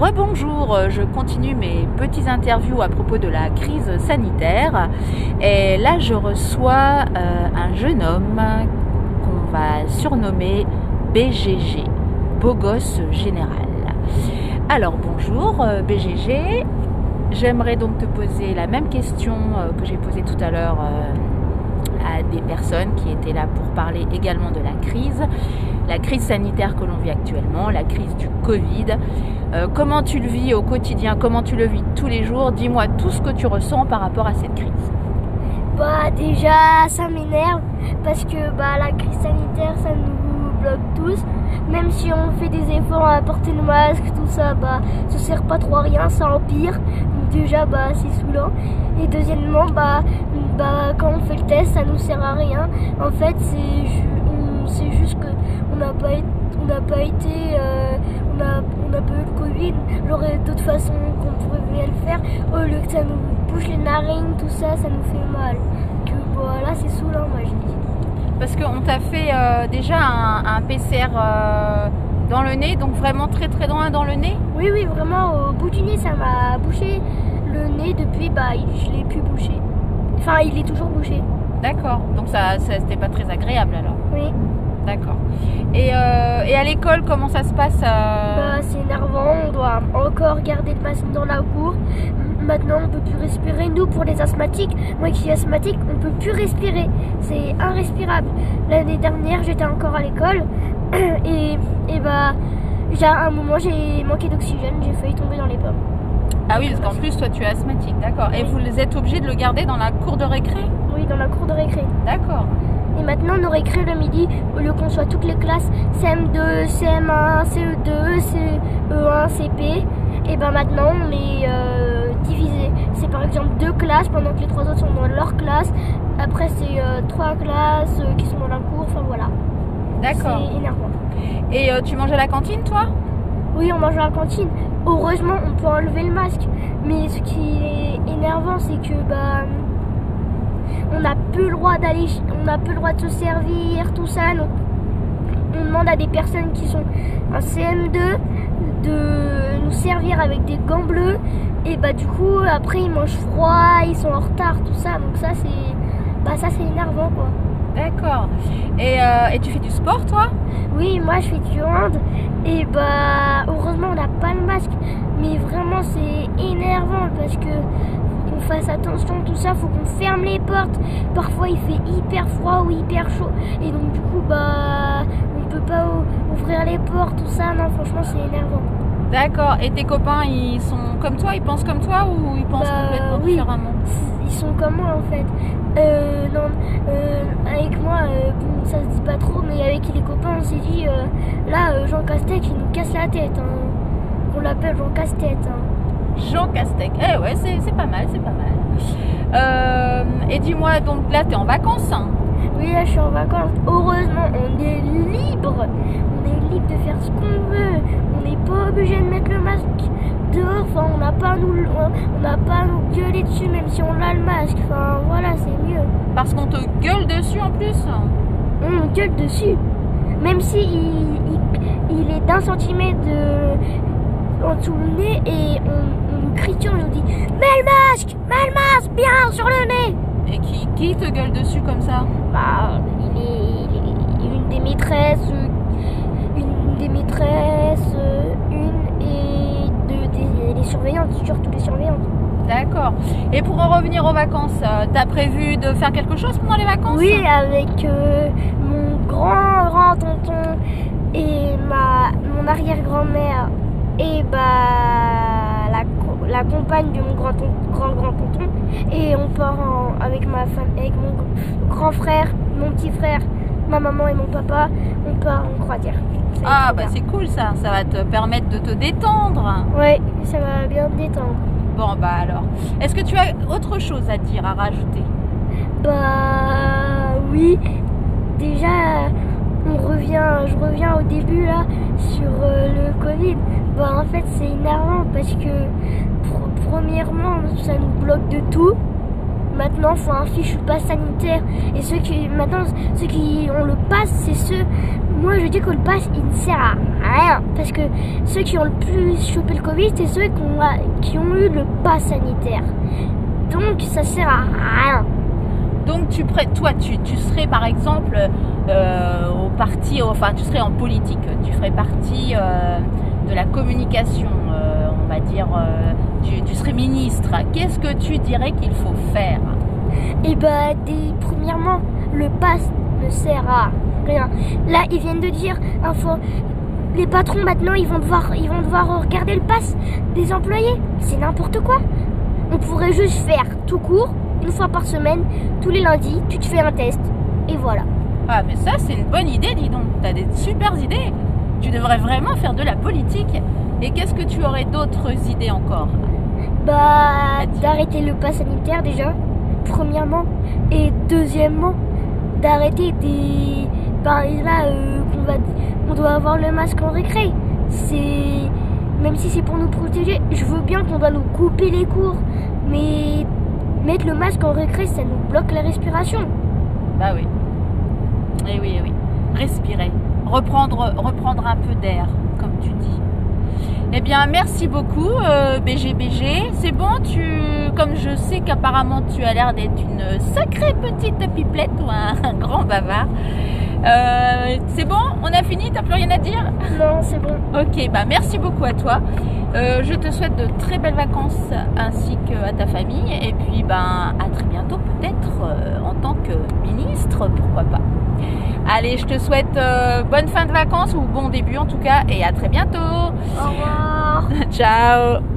rebonjour, je continue mes petites interviews à propos de la crise sanitaire. Et là, je reçois euh, un jeune homme qu'on va surnommer BGG, Beau Gosse Général. Alors bonjour euh, BGG, j'aimerais donc te poser la même question euh, que j'ai posée tout à l'heure à des personnes qui étaient là pour parler également de la crise, la crise sanitaire que l'on vit actuellement, la crise du Covid. Euh, comment tu le vis au quotidien? Comment tu le vis tous les jours? Dis-moi tout ce que tu ressens par rapport à cette crise. Bah déjà ça m'énerve parce que bah la crise sanitaire ça nous bloque tous. Même si on fait des efforts à porter le masque, tout ça, bah ça sert pas trop à rien, ça empire. Déjà bah c'est saoulant. Et deuxièmement bah, bah quand on fait le test ça nous sert à rien. En fait c'est juste que on n'a pas été on n'a pas été euh, on on a pas eu le Covid, j'aurais d'autres façons qu'on pourrait le faire. Au lieu que ça nous bouche les narines, tout ça, ça nous fait mal. Que voilà, c'est saoulant, moi je dis. Parce qu'on t'a fait euh, déjà un, PCR euh, dans le nez, donc vraiment très très loin dans le nez Oui, oui, vraiment au bout du nez, ça m'a bouché le nez depuis, bah je l'ai pu boucher. Enfin, il est toujours bouché. D'accord, donc ça, ça c'était pas très agréable alors Oui. D'accord. Et, euh, et, à l'école, comment ça se passe bah, C'est énervant, on doit encore garder le masque dans la cour. Maintenant, on peut plus respirer. Nous, pour les asthmatiques, moi qui suis asthmatique, on peut plus respirer. C'est irrespirable. L'année dernière, j'étais encore à l'école et, bah, à un moment, j'ai manqué d'oxygène, j'ai failli tomber dans les pommes. Ah oui, parce qu'en plus, toi, tu es asthmatique, d'accord. Et vous êtes obligé de le garder dans la cour de récré? Oui, dans la cour de récré. D'accord. Et maintenant, aurait créé le midi, au lieu qu'on soit toutes les classes CM2, CM1, CE2, CE1, CP, et ben maintenant, on est euh, divisé. C'est par exemple deux classes pendant que les trois autres sont dans leur classe. Après, c'est euh, trois classes euh, qui sont dans la cour. Enfin voilà. D'accord. C'est énervant. Et tu manges à la cantine, toi? Oui, on mange à la cantine. Heureusement, on peut enlever le masque. Mais ce qui est énervant, c'est que bah on n'a plus le droit d'aller, on n'a plus le droit de se servir, tout ça. Donc, on demande à des personnes qui sont en CM2 de nous servir avec des gants bleus. Et bah du coup, après ils mangent froid, ils sont en retard, tout ça. Donc ça c'est, bah ça c'est énervant quoi. D'accord. Et, euh, et, tu fais du sport toi? Oui, moi je fais du hand. Et bah heureusement on n'a pas le masque. Mais vraiment c'est énervant parce que fasse attention, tout ça, faut qu'on ferme les portes. Parfois il fait hyper froid ou hyper chaud. Et donc du coup bah on peut pas ouvrir les portes, tout ça, non franchement c'est énervant. D'accord, et tes copains ils sont comme toi, ils pensent comme toi ou ils pensent bah, complètement différemment? Ils sont comme moi en fait. Euh, non, euh, avec moi, euh, bon, ça se dit pas trop, mais avec les copains, on s'est dit, là, Jean Castex, il nous casse la tête. Hein. On l'appelle Jean Casse-Tête. Hein. Jean Castex. Eh ouais, c'est pas mal, c'est pas mal. Euh, et dis-moi, donc là, tu es en vacances hein Oui, là, je suis en vacances. Heureusement, on est libre. On est libre de faire ce qu'on veut. On n'est pas obligé de mettre le masque dehors. Enfin, on n'a pas à nous, on n'a pas à nous gueuler dessus, même si on a le masque. Enfin, voilà. Parce qu'on te gueule dessus en plus On gueule dessus. Même si il, il est d'un centimètre de, en dessous le nez et on criture, on nous dit Mets le masque Mets le masque Bien sur le nez Et qui, qui te gueule dessus comme ça Bah, il est, une des maîtresses, une des maîtresses, une et deux des, des surveillantes, surtout les surveillantes. D'accord. Et pour en revenir aux vacances, euh, t'as prévu de faire quelque chose pendant les vacances Oui, avec euh, mon grand grand tonton et ma mon arrière grand-mère et bah la la compagne de mon grand grand grand tonton et on part avec ma femme avec mon grand frère, mon petit frère, ma maman et mon papa, on part en croisière. Ah bah c'est cool ça, ça va te permettre de te détendre. Ouais, ça va bien te détendre. Bon bah alors, est-ce que tu as autre chose à dire, à rajouter? Bah oui, déjà on revient, je reviens au début là sur euh, le Covid. Bah en fait c'est énervant parce que premièrement ça nous bloque de tout. Maintenant faut un fichu pass sanitaire. Et ceux qui maintenant ceux qui ont le pass, c'est ceux. Moi je dis que le pass il ne sert à rien parce que ceux qui ont le plus chopé le Covid, c'est ceux qui ont, qui ont eu le pass sanitaire. Donc ça sert à rien. Donc tu toi tu, tu serais par exemple euh, au parti, enfin tu serais en politique, tu ferais partie euh, de la communication, euh, on va dire, tu, serais ministre. Qu'est-ce que tu dirais qu'il faut faire? Eh ben, premièrement, le pass ne sert à rien. Là, ils viennent de dire, les patrons maintenant, ils vont devoir, ils vont devoir regarder le pass des employés. C'est n'importe quoi. On pourrait juste faire tout court, une fois par semaine, tous les lundis, tu te fais un test. Et voilà. Ah, mais ça, c'est une bonne idée, dis donc. T'as des super idées. Tu devrais vraiment faire de la politique. Et qu'est-ce que tu aurais d'autres idées encore Bah, d'arrêter le pass sanitaire déjà, premièrement. Et deuxièmement, d'arrêter des. Bah, là, euh, qu'on va... on doit avoir le masque en récré. C'est. Même si c'est pour nous protéger, je veux bien qu'on doit nous couper les cours. Mais mettre le masque en récré, ça nous bloque la respiration. Bah oui. Eh oui, eh oui. Respirer. Reprendre, reprendre un peu d'air. Eh bien, merci beaucoup, BGBG. Euh, C'est bon, tu, comme je sais qu'apparemment tu as l'air d'être une sacrée petite pipelette ou un, grand bavard. Euh, c'est bon, on a fini, t'as plus rien à dire? Non, c'est bon. Ok, bah merci beaucoup à toi. Euh, je te souhaite de très belles vacances ainsi qu'à ta famille. Et puis, ben, à très bientôt, peut-être en tant que pourquoi pas. Allez, je te souhaite euh, bonne fin de vacances ou bon début en tout cas et à très bientôt. Au revoir. Ciao.